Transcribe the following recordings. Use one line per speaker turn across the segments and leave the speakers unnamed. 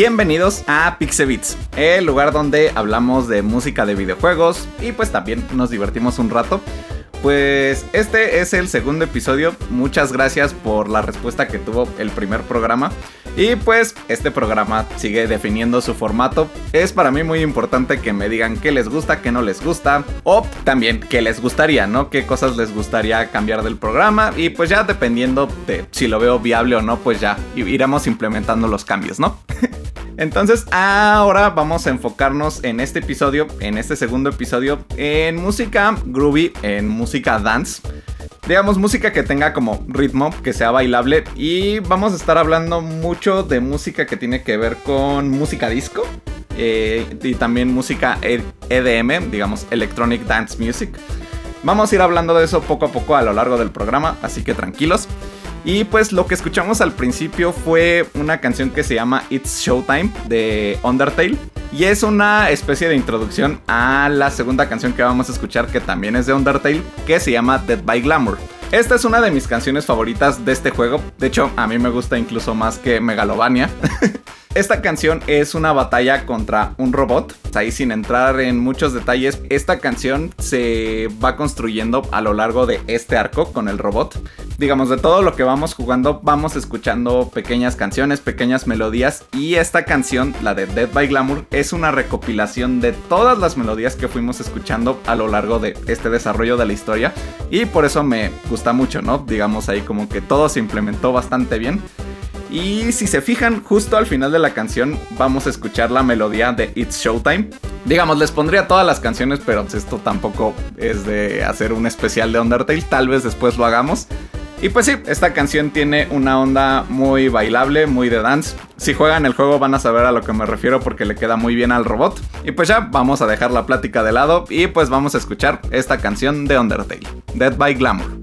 Bienvenidos a Pixebits, el lugar donde hablamos de música de videojuegos y pues también nos divertimos un rato. Pues este es el segundo episodio. Muchas gracias por la respuesta que tuvo el primer programa. Y pues este programa sigue definiendo su formato. Es para mí muy importante que me digan qué les gusta, qué no les gusta. O también qué les gustaría, ¿no? Qué cosas les gustaría cambiar del programa. Y pues ya dependiendo de si lo veo viable o no, pues ya iremos implementando los cambios, ¿no? Entonces ahora vamos a enfocarnos en este episodio, en este segundo episodio, en música groovy, en música dance. Digamos, música que tenga como ritmo, que sea bailable. Y vamos a estar hablando mucho de música que tiene que ver con música disco. Eh, y también música EDM, digamos, Electronic Dance Music. Vamos a ir hablando de eso poco a poco a lo largo del programa, así que tranquilos. Y pues lo que escuchamos al principio fue una canción que se llama It's Showtime de Undertale. Y es una especie de introducción a la segunda canción que vamos a escuchar que también es de Undertale, que se llama Dead by Glamour. Esta es una de mis canciones favoritas de este juego. De hecho, a mí me gusta incluso más que Megalovania. Esta canción es una batalla contra un robot. Ahí sin entrar en muchos detalles, esta canción se va construyendo a lo largo de este arco con el robot. Digamos, de todo lo que vamos jugando, vamos escuchando pequeñas canciones, pequeñas melodías. Y esta canción, la de Dead by Glamour, es una recopilación de todas las melodías que fuimos escuchando a lo largo de este desarrollo de la historia. Y por eso me gusta mucho, ¿no? Digamos ahí como que todo se implementó bastante bien. Y si se fijan, justo al final de la canción vamos a escuchar la melodía de It's Showtime. Digamos, les pondría todas las canciones, pero esto tampoco es de hacer un especial de Undertale, tal vez después lo hagamos. Y pues sí, esta canción tiene una onda muy bailable, muy de dance. Si juegan el juego van a saber a lo que me refiero porque le queda muy bien al robot. Y pues ya, vamos a dejar la plática de lado y pues vamos a escuchar esta canción de Undertale, Dead by Glamour.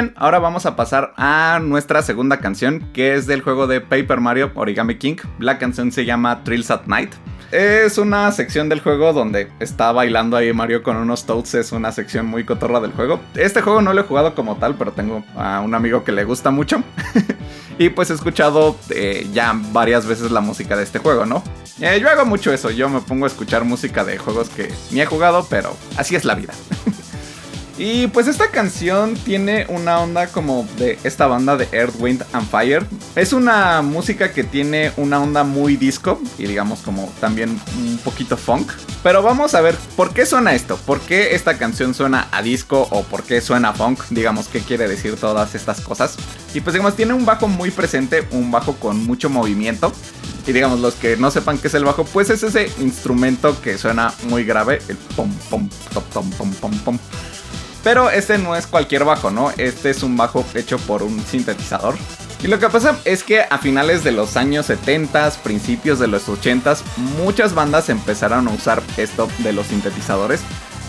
Bien, ahora vamos a pasar a nuestra segunda canción, que es del juego de Paper Mario Origami King. La canción se llama Trills at Night. Es una sección del juego donde está bailando ahí Mario con unos Toads. Es una sección muy cotorra del juego. Este juego no lo he jugado como tal, pero tengo a un amigo que le gusta mucho. y pues he escuchado eh, ya varias veces la música de este juego, ¿no? Eh, yo hago mucho eso. Yo me pongo a escuchar música de juegos que ni he jugado, pero así es la vida. Y pues esta canción tiene una onda como de esta banda de Earth, Wind and Fire. Es una música que tiene una onda muy disco y digamos como también un poquito funk. Pero vamos a ver por qué suena esto, por qué esta canción suena a disco o por qué suena funk, digamos qué quiere decir todas estas cosas. Y pues digamos tiene un bajo muy presente, un bajo con mucho movimiento. Y digamos, los que no sepan qué es el bajo, pues es ese instrumento que suena muy grave, el pom pom pom pom pom pom. Pero este no es cualquier bajo, ¿no? Este es un bajo hecho por un sintetizador. Y lo que pasa es que a finales de los años 70, principios de los 80, muchas bandas empezaron a usar esto de los sintetizadores.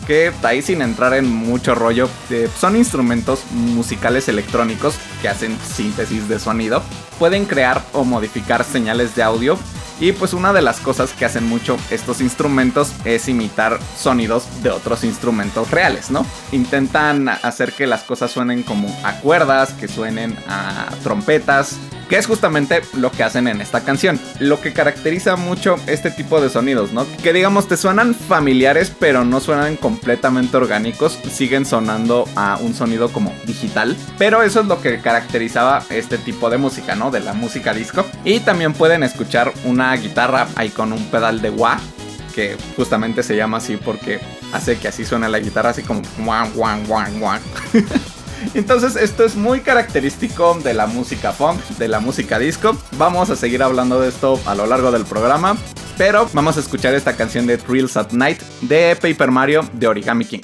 Que ahí sin entrar en mucho rollo, eh, son instrumentos musicales electrónicos que hacen síntesis de sonido. Pueden crear o modificar señales de audio y pues una de las cosas que hacen mucho estos instrumentos es imitar sonidos de otros instrumentos reales, ¿no? Intentan hacer que las cosas suenen como a cuerdas, que suenen a trompetas, que es justamente lo que hacen en esta canción. Lo que caracteriza mucho este tipo de sonidos, ¿no? Que digamos te suenan familiares, pero no suenan completamente orgánicos, siguen sonando a un sonido como digital, pero eso es lo que caracterizaba este tipo de música, ¿no? De la música disco. Y también pueden escuchar una guitarra ahí con un pedal de wah que justamente se llama así porque hace que así suene la guitarra así como guan guan guan guan. Entonces esto es muy característico de la música funk, de la música disco. Vamos a seguir hablando de esto a lo largo del programa, pero vamos a escuchar esta canción de Thrills at Night de Paper Mario de Origami King.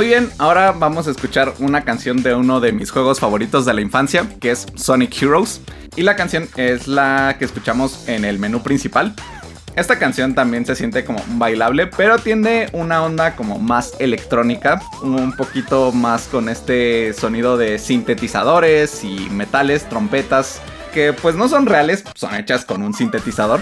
Muy bien, ahora vamos a escuchar una canción de uno de mis juegos favoritos de la infancia, que es Sonic Heroes. Y la canción es la que escuchamos en el menú principal. Esta canción también se siente como bailable, pero tiene una onda como más electrónica, un poquito más con este sonido de sintetizadores y metales, trompetas, que pues no son reales, son hechas con un sintetizador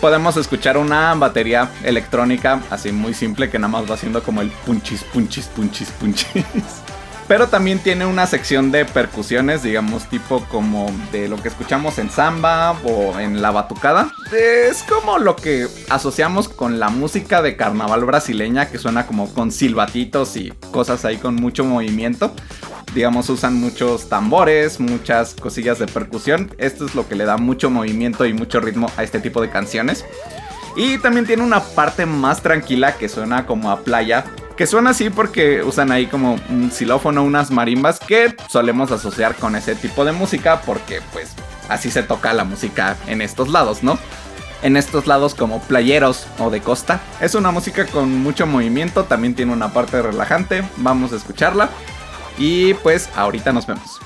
podemos escuchar una batería electrónica así muy simple que nada más va haciendo como el punchis, punchis, punchis, punchis. Pero también tiene una sección de percusiones, digamos, tipo como de lo que escuchamos en samba o en la batucada. Es como lo que asociamos con la música de carnaval brasileña, que suena como con silbatitos y cosas ahí con mucho movimiento digamos, usan muchos tambores, muchas cosillas de percusión. Esto es lo que le da mucho movimiento y mucho ritmo a este tipo de canciones. Y también tiene una parte más tranquila que suena como a playa. Que suena así porque usan ahí como un xilófono, unas marimbas que solemos asociar con ese tipo de música porque pues así se toca la música en estos lados, ¿no? en estos lados como playeros o de costa. Es una música con mucho movimiento, también tiene una parte relajante, vamos a escucharla. Y pues ahorita nos vemos.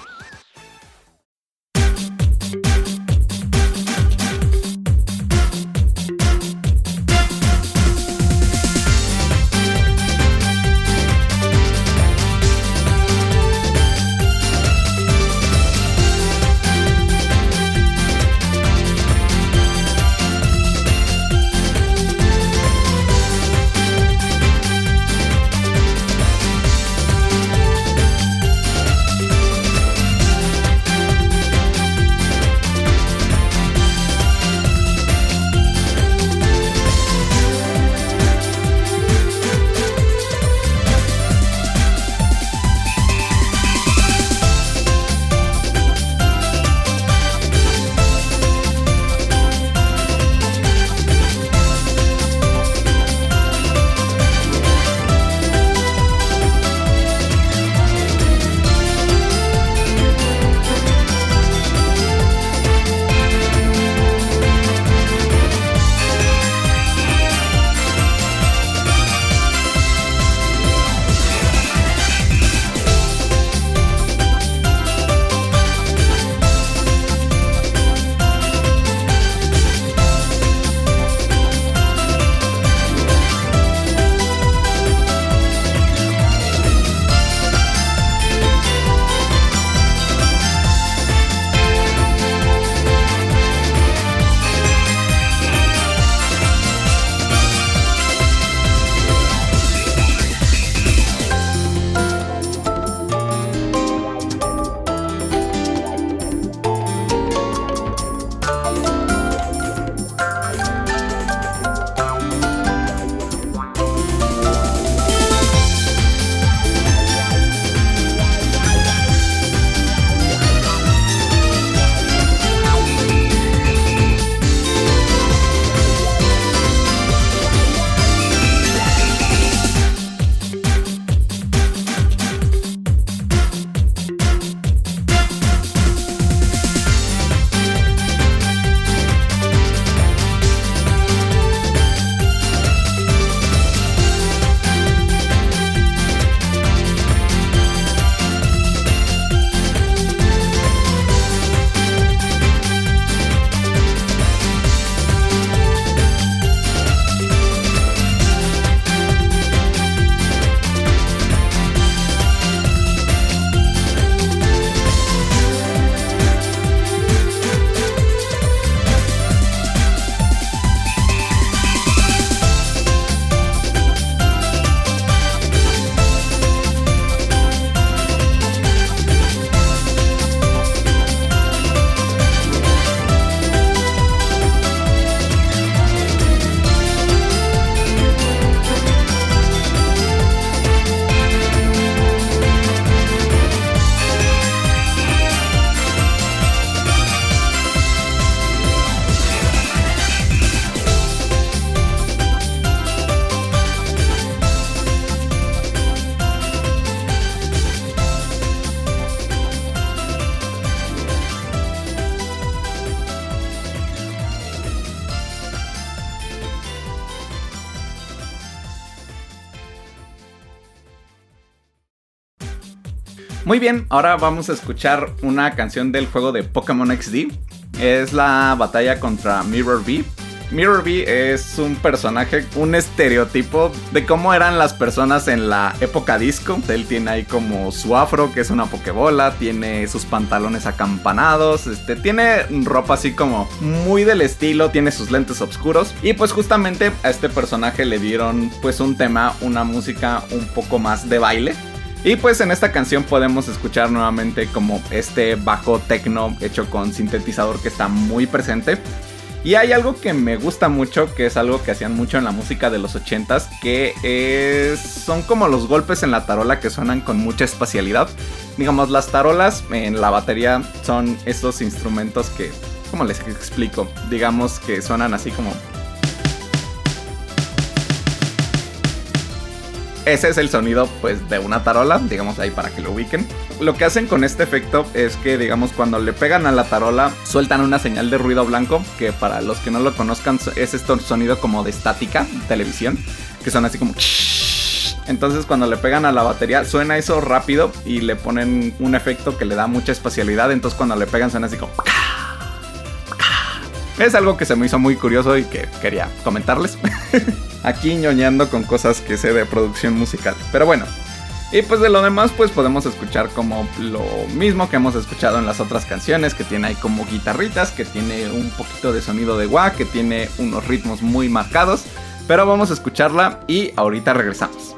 Muy bien, ahora vamos a escuchar una canción del juego de Pokémon XD. Es la batalla contra Mirror B. Mirror B es un personaje, un estereotipo de cómo eran las personas en la época disco. Él tiene ahí como su afro, que es una pokebola, tiene sus pantalones acampanados, este, tiene ropa así como muy del estilo, tiene sus lentes oscuros. Y pues justamente a este personaje le dieron pues un tema, una música un poco más de baile. Y pues en esta canción podemos escuchar nuevamente como este bajo techno hecho con sintetizador que está muy presente. Y hay algo que me gusta mucho, que es algo que hacían mucho en la música de los 80s, que es, son como los golpes en la tarola que suenan con mucha espacialidad. Digamos, las tarolas en la batería son estos instrumentos que, ¿cómo les explico? Digamos que suenan así como Ese es el sonido pues de una tarola, digamos ahí para que lo ubiquen. Lo que hacen con este efecto es que digamos cuando le pegan a la tarola sueltan una señal de ruido blanco que para los que no lo conozcan es este sonido como de estática, televisión, que son así como... Entonces cuando le pegan a la batería suena eso rápido y le ponen un efecto que le da mucha espacialidad, entonces cuando le pegan suena así como... Es algo que se me hizo muy curioso y que quería comentarles. Aquí ñoñando con cosas que sé de producción musical. Pero bueno. Y pues de lo demás pues podemos escuchar como lo mismo que hemos escuchado en las otras canciones, que tiene ahí como guitarritas, que tiene un poquito de sonido de wah, que tiene unos ritmos muy marcados. Pero vamos a escucharla y ahorita regresamos.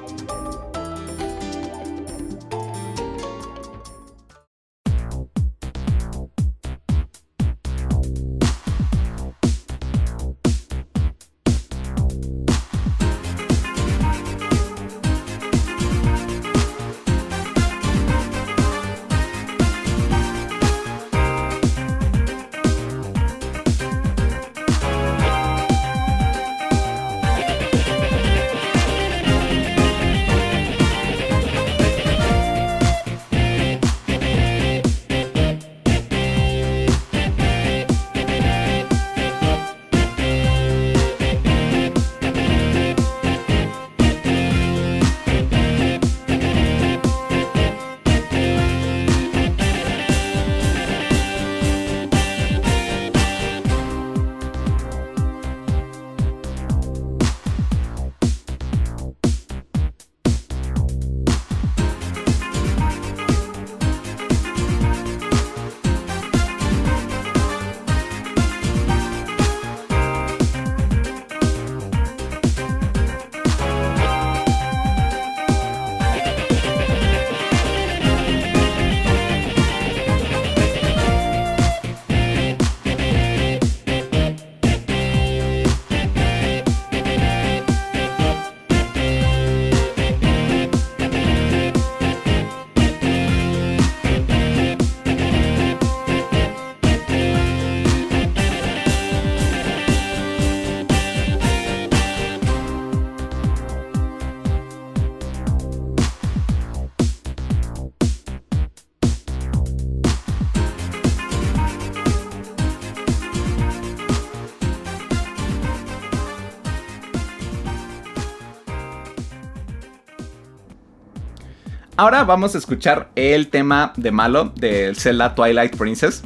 Ahora vamos a escuchar el tema de Malo del Zelda Twilight Princess.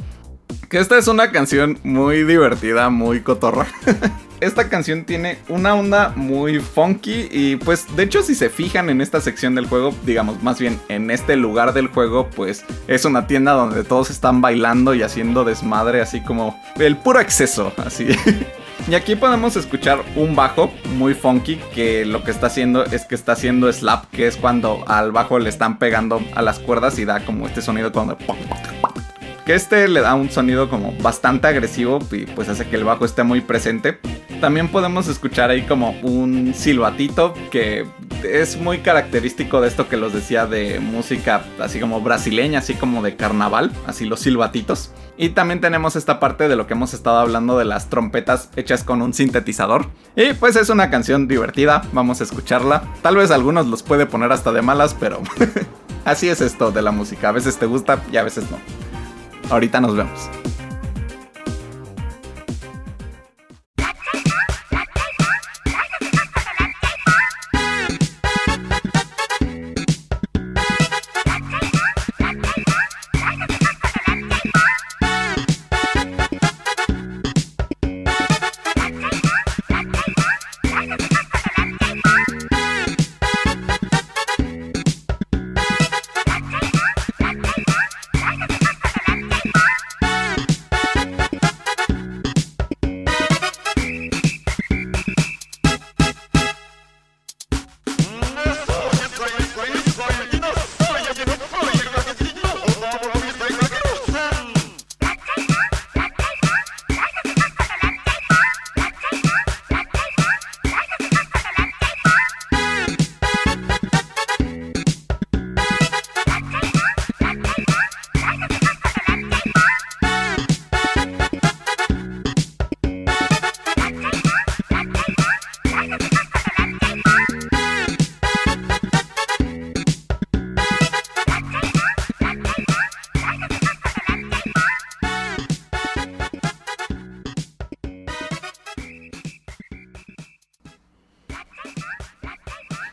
Que esta es una canción muy divertida, muy cotorra. esta canción tiene una onda muy funky y pues de hecho si se fijan en esta sección del juego, digamos más bien en este lugar del juego, pues es una tienda donde todos están bailando y haciendo desmadre así como el puro exceso, así. Y aquí podemos escuchar un bajo muy funky que lo que está haciendo es que está haciendo slap, que es cuando al bajo le están pegando a las cuerdas y da como este sonido cuando... Este le da un sonido como bastante agresivo y pues hace que el bajo esté muy presente. También podemos escuchar ahí como un silbatito que es muy característico de esto que los decía de música así como brasileña, así como de carnaval, así los silbatitos. Y también tenemos esta parte de lo que hemos estado hablando de las trompetas hechas con un sintetizador. Y pues es una canción divertida, vamos a escucharla. Tal vez algunos los puede poner hasta de malas, pero así es esto de la música. A veces te gusta y a veces no. Ahorita nos vemos.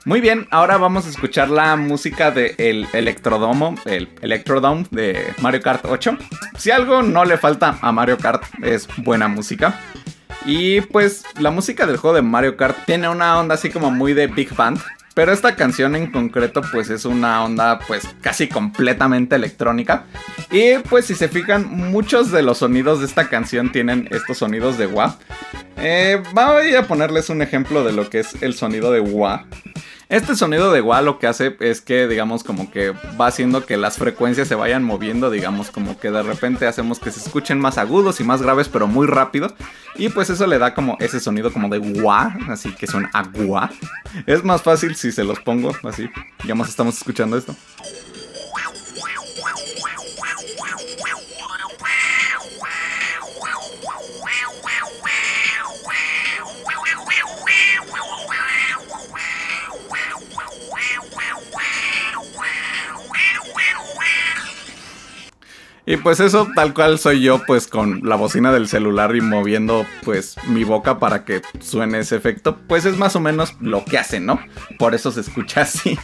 Muy bien, ahora vamos a escuchar la música del el Electrodomo, el Electrodome de Mario Kart 8. Si algo no le falta a Mario Kart es buena música. Y pues la música del juego de Mario Kart tiene una onda así como muy de Big Band. Pero esta canción en concreto pues es una onda pues casi completamente electrónica. Y pues si se fijan muchos de los sonidos de esta canción tienen estos sonidos de wah. Eh, voy a ponerles un ejemplo de lo que es el sonido de wah. Este sonido de wah lo que hace es que, digamos, como que va haciendo que las frecuencias se vayan moviendo, digamos, como que de repente hacemos que se escuchen más agudos y más graves, pero muy rápido. Y pues eso le da como ese sonido como de wah, así que son agua. Es más fácil si se los pongo así. Digamos, estamos escuchando esto. Y pues eso tal cual soy yo pues con la bocina del celular y moviendo pues mi boca para que suene ese efecto. Pues es más o menos lo que hace, ¿no? Por eso se escucha así.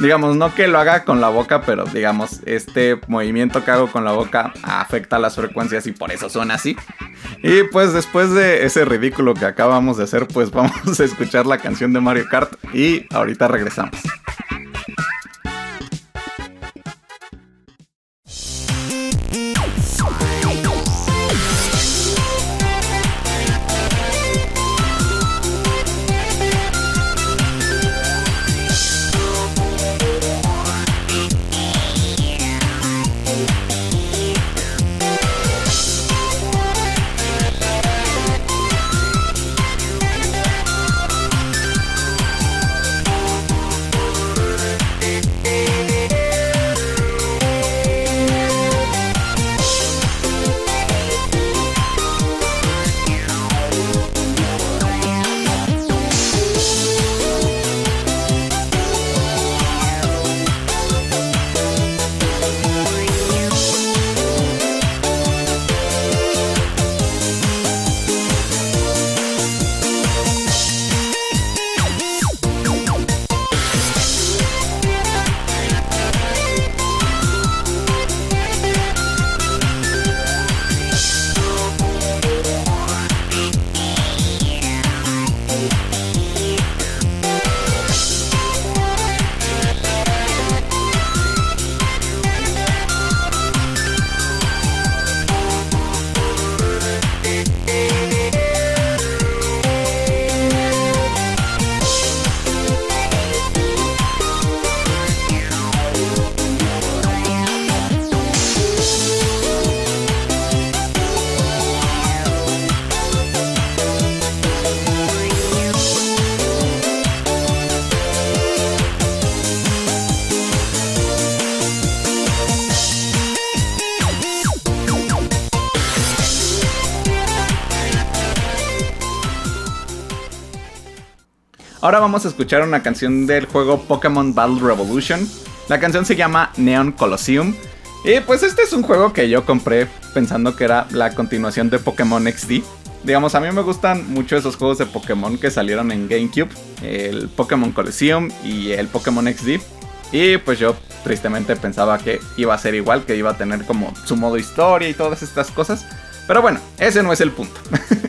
digamos, no que lo haga con la boca, pero digamos, este movimiento que hago con la boca afecta las frecuencias y por eso suena así. Y pues después de ese ridículo que acabamos de hacer, pues vamos a escuchar la canción de Mario Kart y ahorita regresamos. Ahora vamos a escuchar una canción del juego Pokémon Battle Revolution. La canción se llama Neon Colosseum. Y pues este es un juego que yo compré pensando que era la continuación de Pokémon XD. Digamos, a mí me gustan mucho esos juegos de Pokémon que salieron en GameCube. El Pokémon Colosseum y el Pokémon XD. Y pues yo tristemente pensaba que iba a ser igual, que iba a tener como su modo historia y todas estas cosas. Pero bueno, ese no es el punto.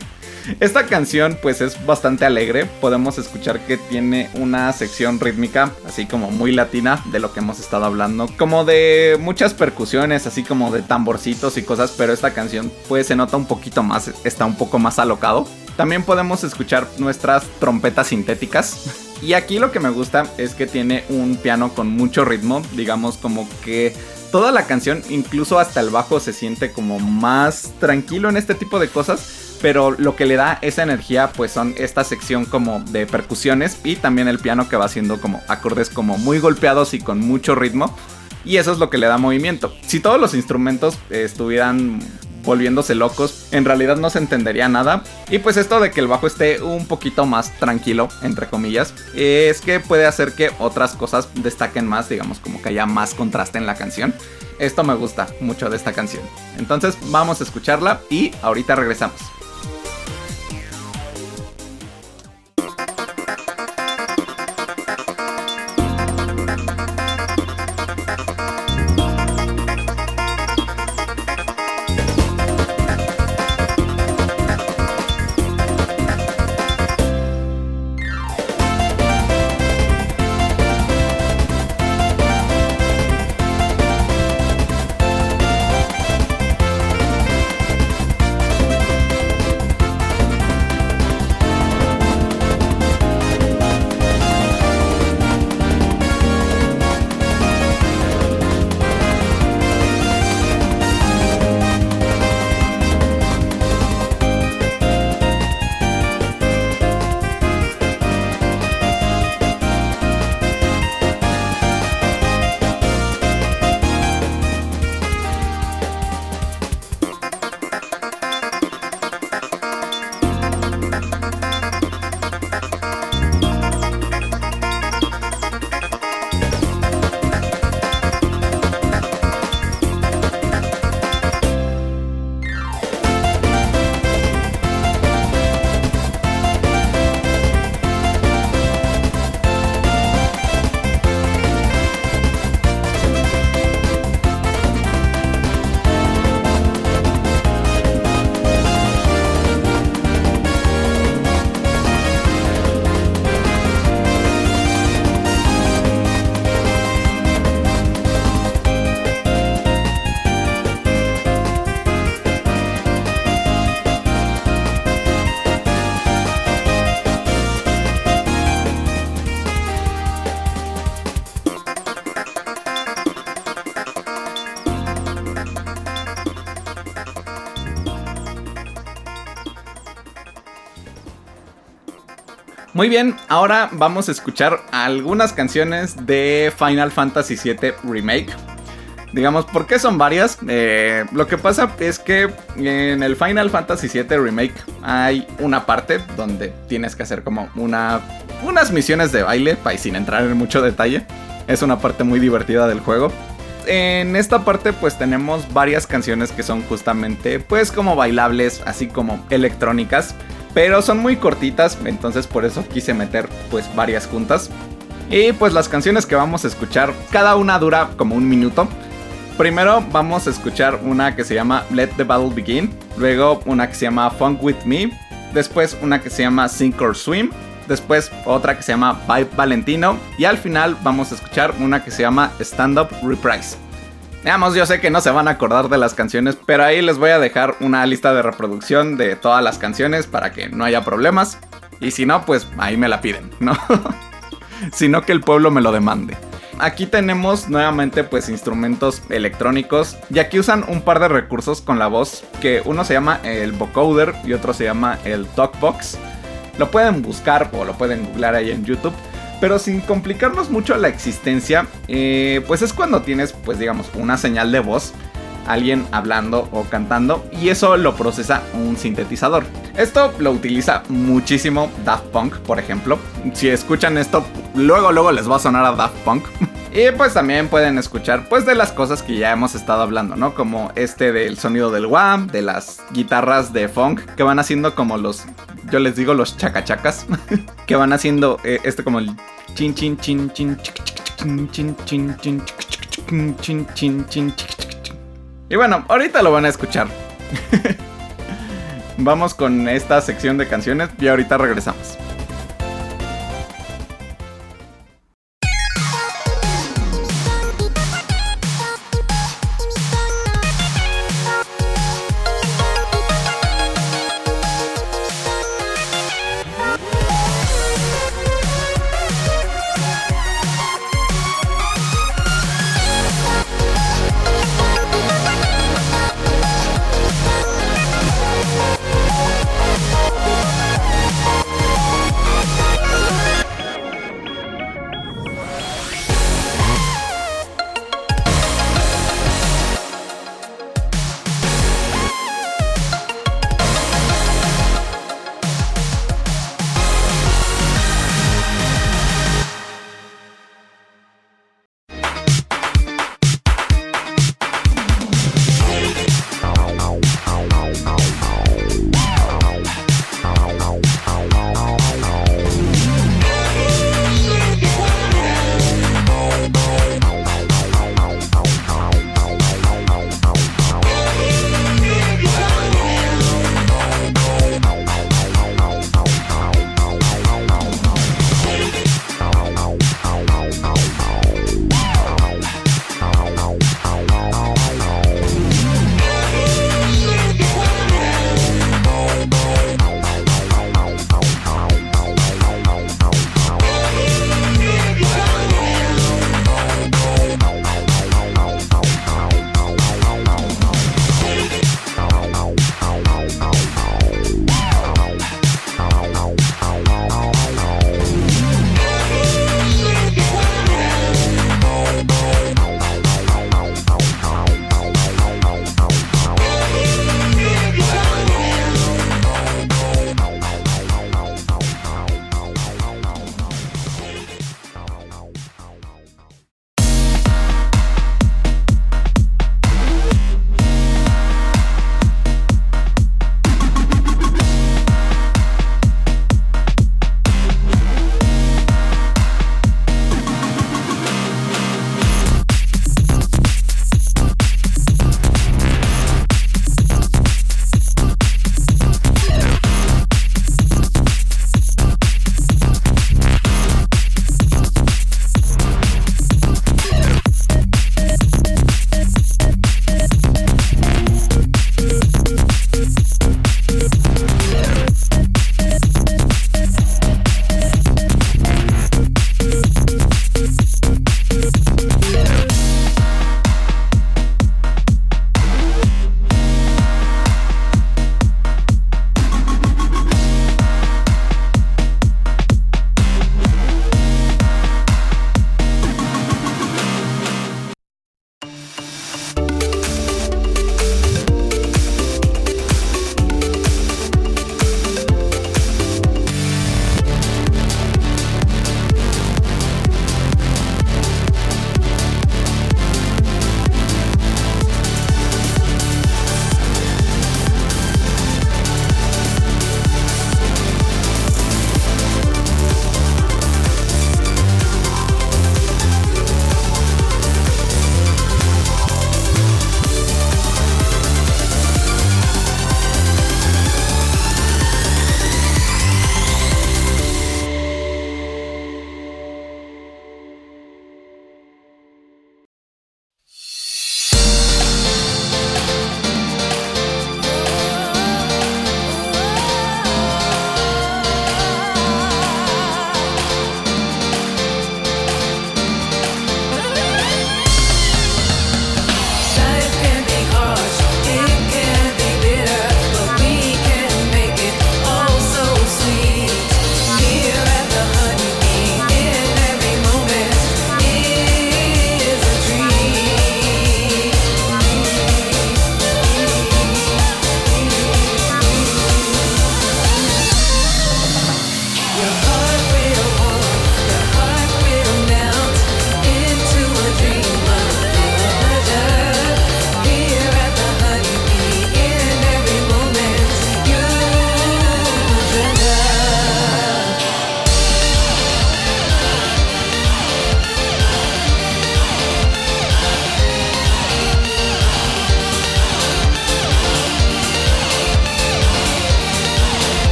Esta canción pues es bastante alegre, podemos escuchar que tiene una sección rítmica así como muy latina de lo que hemos estado hablando, como de muchas percusiones, así como de tamborcitos y cosas, pero esta canción pues se nota un poquito más, está un poco más alocado. También podemos escuchar nuestras trompetas sintéticas. Y aquí lo que me gusta es que tiene un piano con mucho ritmo, digamos como que toda la canción, incluso hasta el bajo, se siente como más tranquilo en este tipo de cosas pero lo que le da esa energía pues son esta sección como de percusiones y también el piano que va haciendo como acordes como muy golpeados y con mucho ritmo y eso es lo que le da movimiento. Si todos los instrumentos estuvieran volviéndose locos, en realidad no se entendería nada. Y pues esto de que el bajo esté un poquito más tranquilo, entre comillas, es que puede hacer que otras cosas destaquen más, digamos como que haya más contraste en la canción. Esto me gusta mucho de esta canción. Entonces vamos a escucharla y ahorita regresamos. Muy bien, ahora vamos a escuchar algunas canciones de Final Fantasy VII Remake. Digamos, ¿por qué son varias? Eh, lo que pasa es que en el Final Fantasy VII Remake hay una parte donde tienes que hacer como una, unas misiones de baile, sin entrar en mucho detalle. Es una parte muy divertida del juego. En esta parte pues tenemos varias canciones que son justamente pues como bailables, así como electrónicas. Pero son muy cortitas, entonces por eso quise meter pues varias juntas. Y pues las canciones que vamos a escuchar, cada una dura como un minuto. Primero vamos a escuchar una que se llama Let the Battle Begin, luego una que se llama Funk With Me, después una que se llama Sink or Swim, después otra que se llama Vibe Valentino y al final vamos a escuchar una que se llama Stand Up Reprise. Veamos, yo sé que no se van a acordar de las canciones, pero ahí les voy a dejar una lista de reproducción de todas las canciones para que no haya problemas. Y si no, pues ahí me la piden, ¿no? Sino que el pueblo me lo demande. Aquí tenemos nuevamente pues instrumentos electrónicos y aquí usan un par de recursos con la voz que uno se llama el vocoder y otro se llama el talkbox. Lo pueden buscar o lo pueden googlear ahí en YouTube pero sin complicarnos mucho la existencia, eh, pues es cuando tienes, pues digamos, una señal de voz, alguien hablando o cantando, y eso lo procesa un sintetizador. Esto lo utiliza muchísimo Daft Punk, por ejemplo. Si escuchan esto, luego, luego les va a sonar a Daft Punk. Y pues también pueden escuchar pues de las cosas que ya hemos estado hablando, ¿no? Como este del sonido del wham, de las guitarras de funk que van haciendo como los, yo les digo los chacachacas, que van haciendo este como el chin chin chin chin chin chin chin chin chin chin chin Y bueno, ahorita lo van a escuchar. Vamos con esta sección de canciones y ahorita regresamos.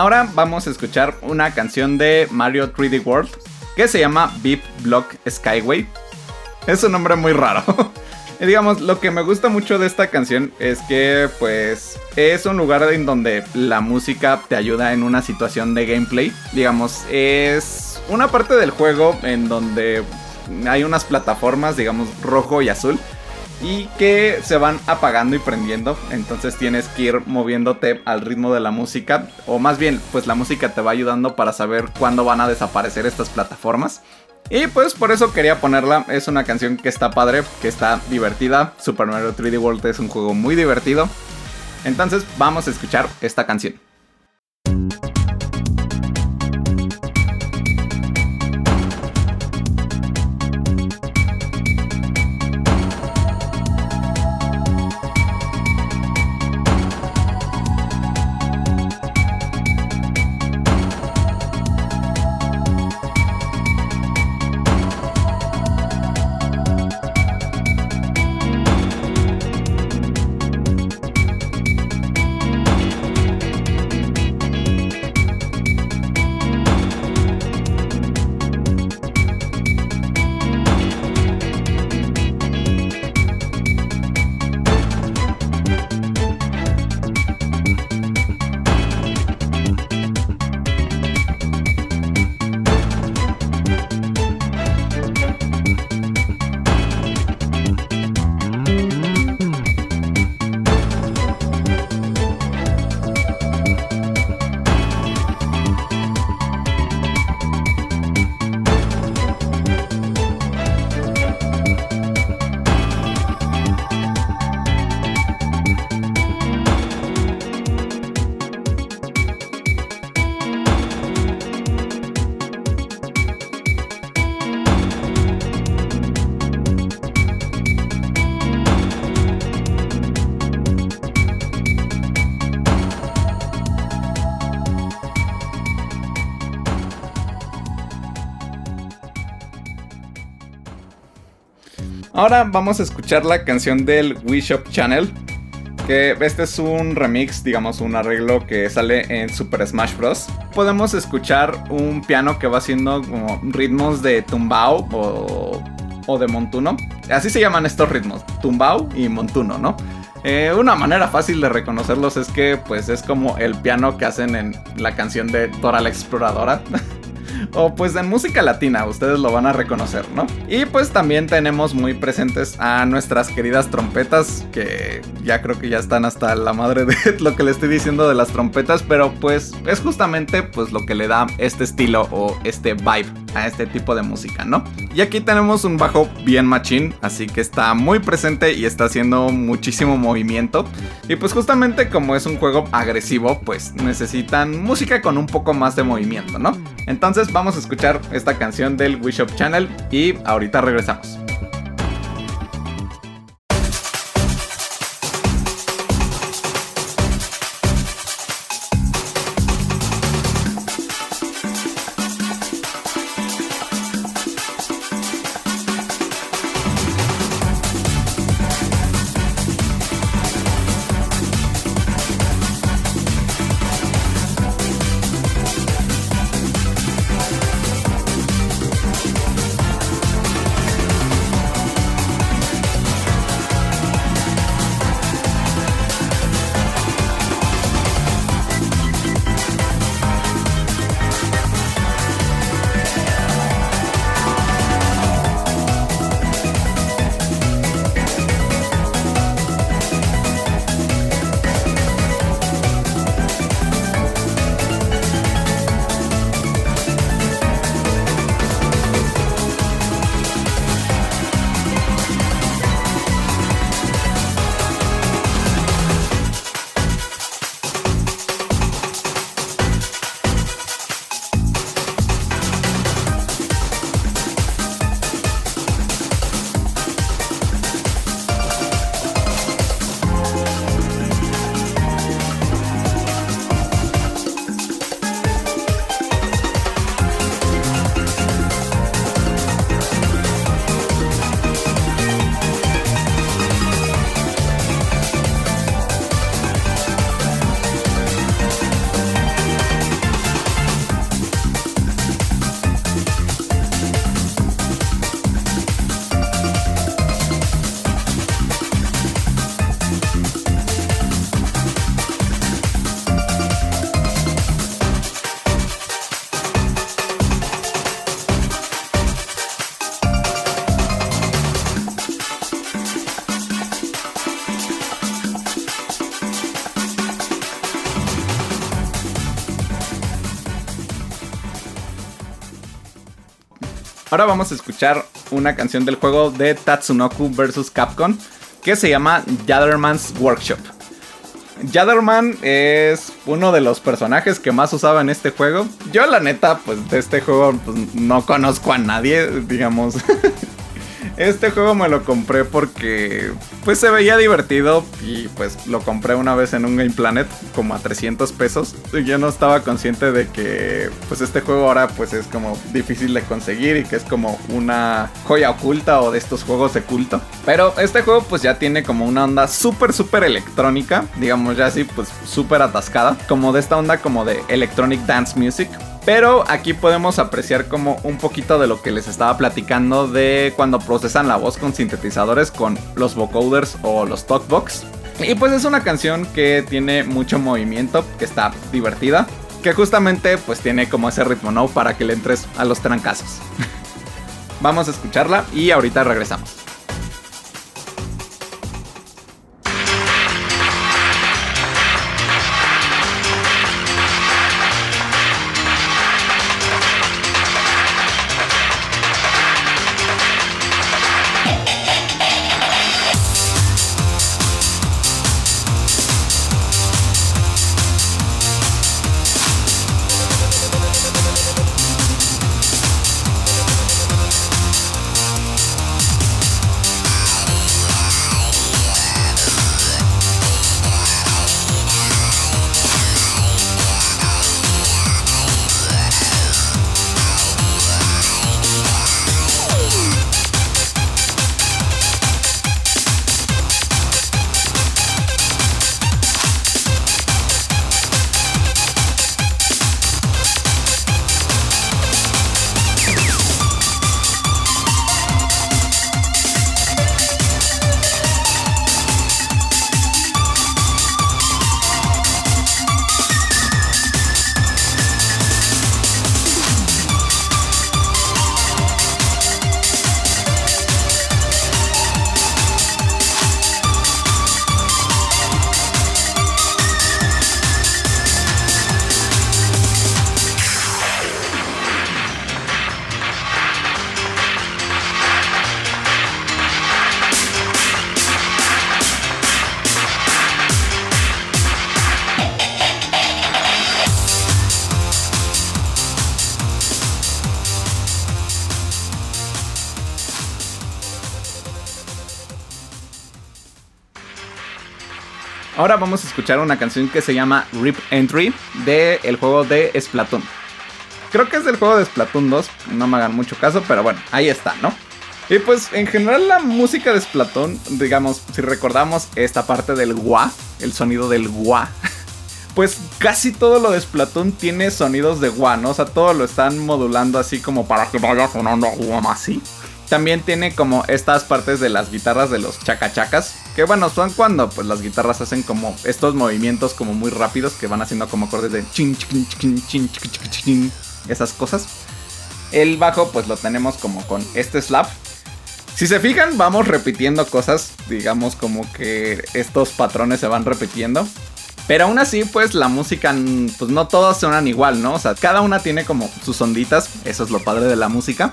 Ahora vamos a escuchar una canción de Mario 3D World que se llama Beep Block Skyway. Es un nombre muy raro. y digamos, lo que me gusta mucho de esta canción es que pues es un lugar en donde la música te ayuda en una situación de gameplay. Digamos, es una parte del juego en donde hay unas plataformas, digamos, rojo y azul y que se van apagando y prendiendo. Entonces tienes que ir moviéndote al ritmo de la música. O más bien, pues la música te va ayudando para saber cuándo van a desaparecer estas plataformas. Y pues por eso quería ponerla. Es una canción que está padre, que está divertida. Super Mario 3D World es un juego muy divertido. Entonces vamos a escuchar esta canción. Ahora vamos a escuchar la canción del Wii Shop Channel. Que este es un remix, digamos, un arreglo que sale en Super Smash Bros. Podemos escuchar un piano que va haciendo como ritmos de tumbao o, o de montuno. Así se llaman estos ritmos, tumbao y montuno, ¿no? Eh, una manera fácil de reconocerlos es que pues es como el piano que hacen en la canción de Dora la Exploradora. o pues en música latina, ustedes lo van a reconocer, ¿no? Y pues también tenemos muy presentes a nuestras queridas trompetas, que ya creo que ya están hasta la madre de lo que le estoy diciendo de las trompetas, pero pues es justamente pues lo que le da este estilo o este vibe a este tipo de música, ¿no? Y aquí tenemos un bajo bien machín, así que está muy presente y está haciendo muchísimo movimiento. Y pues justamente como es un juego agresivo, pues necesitan música con un poco más de movimiento, ¿no? Entonces vamos a escuchar esta canción del Wish Shop Channel y ahorita regresamos. Ahora vamos a escuchar una canción del juego de Tatsunoku vs Capcom que se llama Jadderman's Workshop. Jadderman es uno de los personajes que más usaba en este juego. Yo la neta, pues de este juego pues, no conozco a nadie, digamos. Este juego me lo compré porque pues se veía divertido y pues lo compré una vez en un Game Planet como a 300 pesos. Y yo no estaba consciente de que pues este juego ahora pues es como difícil de conseguir y que es como una joya oculta o de estos juegos de culto. Pero este juego pues ya tiene como una onda súper súper electrónica, digamos ya así pues súper atascada, como de esta onda como de electronic dance music. Pero aquí podemos apreciar como un poquito de lo que les estaba platicando de cuando procesan la voz con sintetizadores con los vocoders o los talkbox. Y pues es una canción que tiene mucho movimiento, que está divertida, que justamente pues tiene como ese ritmo, ¿no? Para que le entres a los trancazos. Vamos a escucharla y ahorita regresamos. Ahora vamos a escuchar una canción que se llama Rip Entry del el juego de Splatoon. Creo que es del juego de Splatoon 2, no me hagan mucho caso, pero bueno, ahí está, ¿no? Y pues en general la música de Splatoon, digamos, si recordamos esta parte del gua, el sonido del gua, pues casi todo lo de Splatoon tiene sonidos de gua, ¿no? O sea, todo lo están modulando así como para que vaya sonando gua así. También tiene como estas partes de las guitarras de los chacachacas. Que bueno, son cuando pues las guitarras hacen como estos movimientos como muy rápidos que van haciendo como acordes de chin chin chin chin chin chin esas cosas. El bajo pues lo tenemos como con este slap. Si se fijan, vamos repitiendo cosas, digamos como que estos patrones se van repitiendo. Pero aún así, pues la música, pues no todas suenan igual, ¿no? O sea, cada una tiene como sus onditas, eso es lo padre de la música.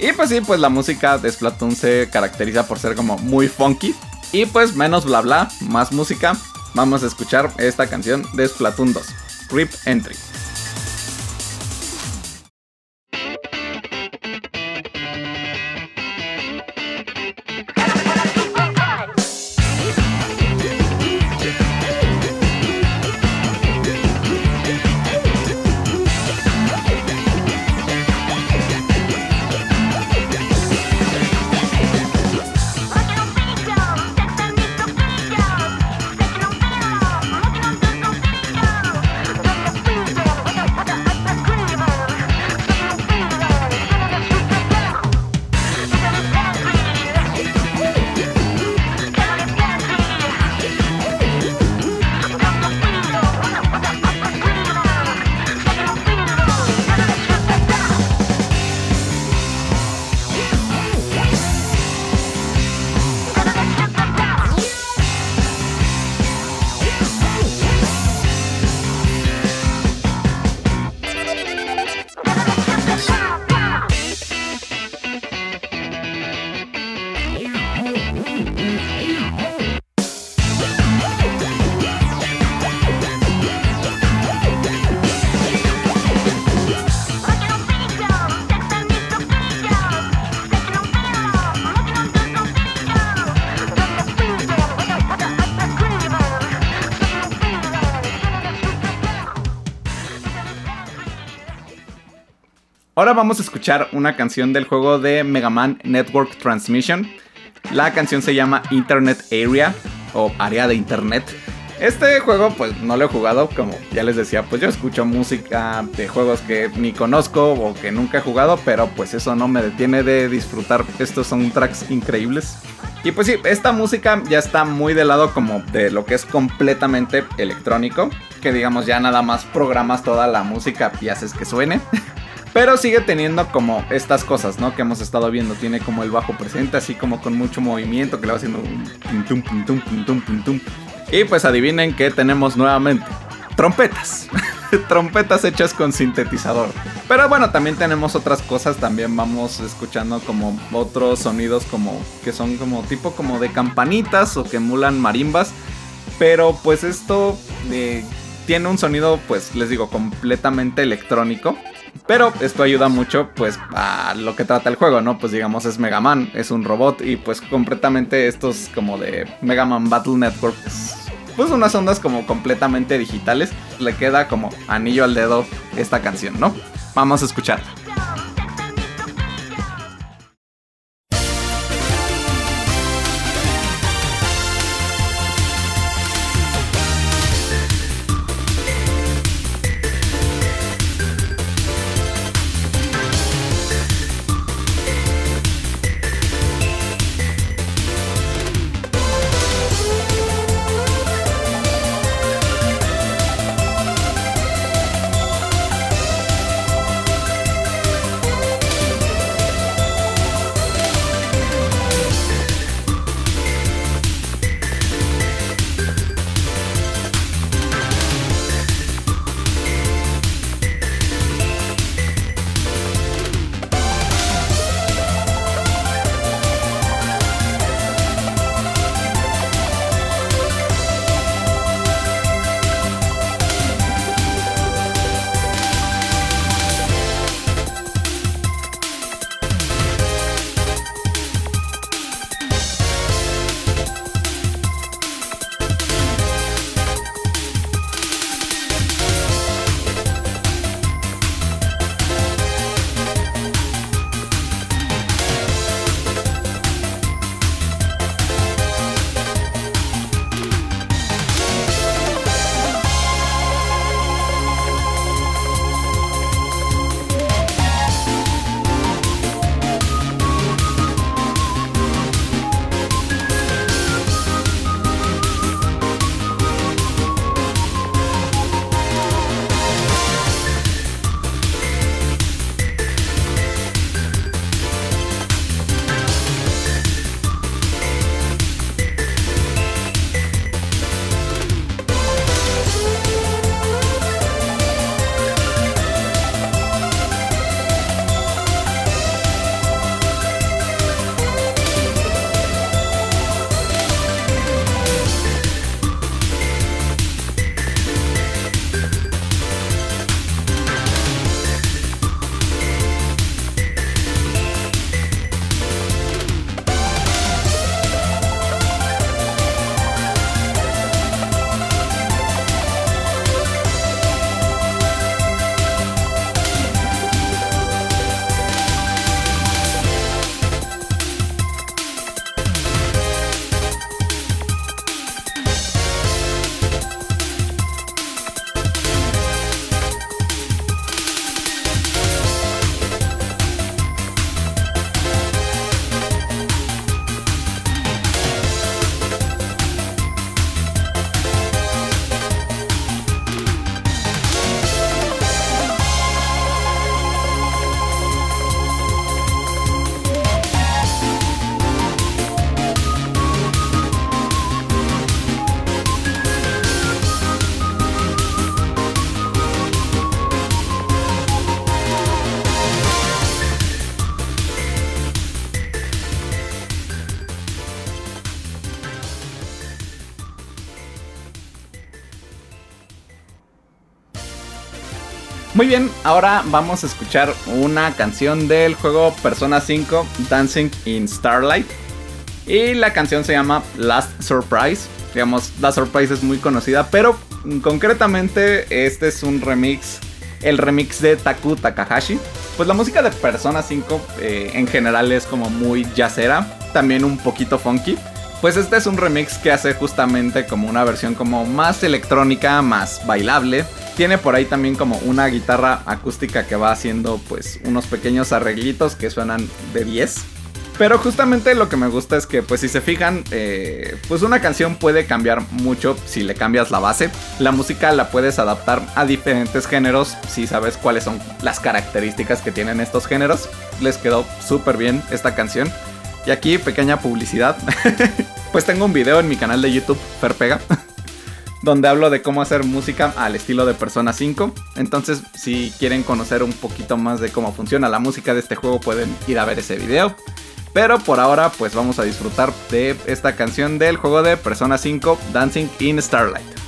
Y pues sí, pues la música de Splatoon se caracteriza por ser como muy funky. Y pues menos bla bla, más música. Vamos a escuchar esta canción de Splatoon 2, Rip Entry. Ahora vamos a escuchar una canción del juego de Mega Man Network Transmission. La canción se llama Internet Area o área de internet. Este juego pues no lo he jugado, como ya les decía, pues yo escucho música de juegos que ni conozco o que nunca he jugado, pero pues eso no me detiene de disfrutar. Estos son tracks increíbles. Y pues sí, esta música ya está muy del lado como de lo que es completamente electrónico, que digamos ya nada más programas toda la música y haces que suene. Pero sigue teniendo como estas cosas, ¿no? Que hemos estado viendo. Tiene como el bajo presente, así como con mucho movimiento, que le va haciendo un pum, pum, pum, pum. Y pues adivinen que tenemos nuevamente trompetas. trompetas hechas con sintetizador. Pero bueno, también tenemos otras cosas. También vamos escuchando como otros sonidos como que son como tipo como de campanitas o que emulan marimbas. Pero pues esto eh, tiene un sonido, pues les digo, completamente electrónico. Pero esto ayuda mucho pues a lo que trata el juego, ¿no? Pues digamos es Mega Man, es un robot y pues completamente estos como de Mega Man Battle Network pues unas ondas como completamente digitales. Le queda como anillo al dedo esta canción, ¿no? Vamos a escucharla. Muy bien, ahora vamos a escuchar una canción del juego Persona 5 Dancing in Starlight. Y la canción se llama Last Surprise. Digamos, la Surprise es muy conocida, pero concretamente este es un remix, el remix de Taku Takahashi.
Pues la música de Persona 5 eh, en general es como muy jazzera, también un poquito funky. Pues este es un remix que hace justamente como una versión como más electrónica, más bailable. Tiene por ahí también como una guitarra acústica que va haciendo pues unos pequeños arreglitos que suenan de 10. Pero justamente lo que me gusta es que, pues si se fijan, eh, pues una canción puede cambiar mucho si le cambias la base. La música la puedes adaptar a diferentes géneros si sabes cuáles son las características que tienen estos géneros. Les quedó súper bien esta canción. Y aquí, pequeña publicidad. pues tengo un video en mi canal de YouTube, Ferpega. donde hablo de cómo hacer música al estilo de Persona 5. Entonces, si quieren conocer un poquito más de cómo funciona la música de este juego, pueden ir a ver ese video. Pero por ahora pues vamos a disfrutar de esta canción del juego de Persona 5 Dancing in Starlight.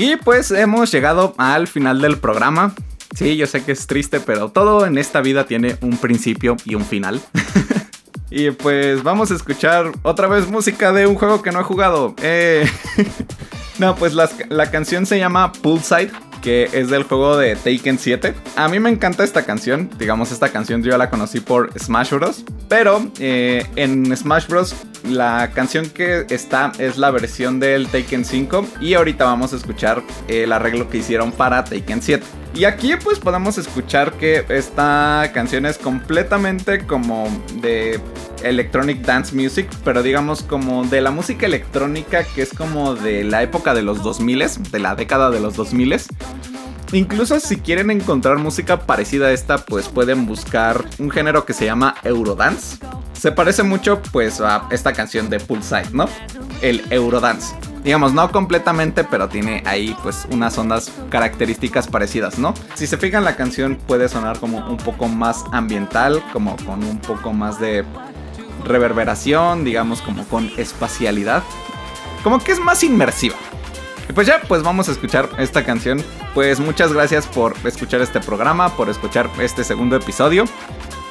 Y pues hemos llegado al final del programa. Sí, yo sé que es triste, pero todo en esta vida tiene un principio y un final. y pues vamos a escuchar otra vez música de un juego que no he jugado. Eh, no, pues la canción se llama Poolside que es del juego de Taken 7. A mí me encanta esta canción, digamos esta canción yo la conocí por Smash Bros. Pero eh, en Smash Bros. la canción que está es la versión del Taken 5 y ahorita vamos a escuchar el arreglo que hicieron para Taken 7. Y aquí pues podemos escuchar que esta canción es completamente como de electronic dance music, pero digamos como de la música electrónica que es como de la época de los 2000, de la década de los 2000. Incluso si quieren encontrar música parecida a esta, pues pueden buscar un género que se llama Eurodance. Se parece mucho pues a esta canción de Poolside, ¿no? El Eurodance. Digamos, no completamente, pero tiene ahí pues unas ondas características parecidas, ¿no? Si se fijan la canción puede sonar como un poco más ambiental, como con un poco más de reverberación, digamos como con espacialidad. Como que es más inmersiva. Y pues ya, pues vamos a escuchar esta canción. Pues muchas gracias por escuchar este programa, por escuchar este segundo episodio.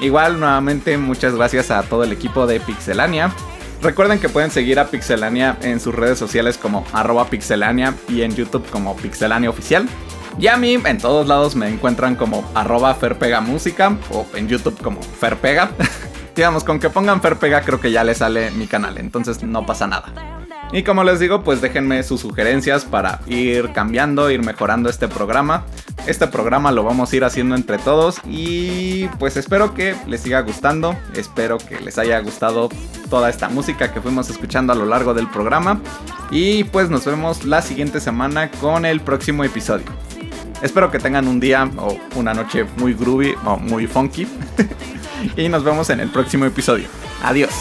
Igual, nuevamente, muchas gracias a todo el equipo de Pixelania. Recuerden que pueden seguir a Pixelania en sus redes sociales como arroba pixelania y en YouTube como pixelania oficial. Y a mí en todos lados me encuentran como arroba ferpegamúsica o en YouTube como ferpega. digamos, con que pongan Ferpega creo que ya le sale mi canal, entonces no pasa nada. Y como les digo, pues déjenme sus sugerencias para ir cambiando, ir mejorando este programa. Este programa lo vamos a ir haciendo entre todos y pues espero que les siga gustando, espero que les haya gustado toda esta música que fuimos escuchando a lo largo del programa y pues nos vemos la siguiente semana con el próximo episodio. Espero que tengan un día o una noche muy groovy o muy funky. y nos vemos en el próximo episodio. Adiós.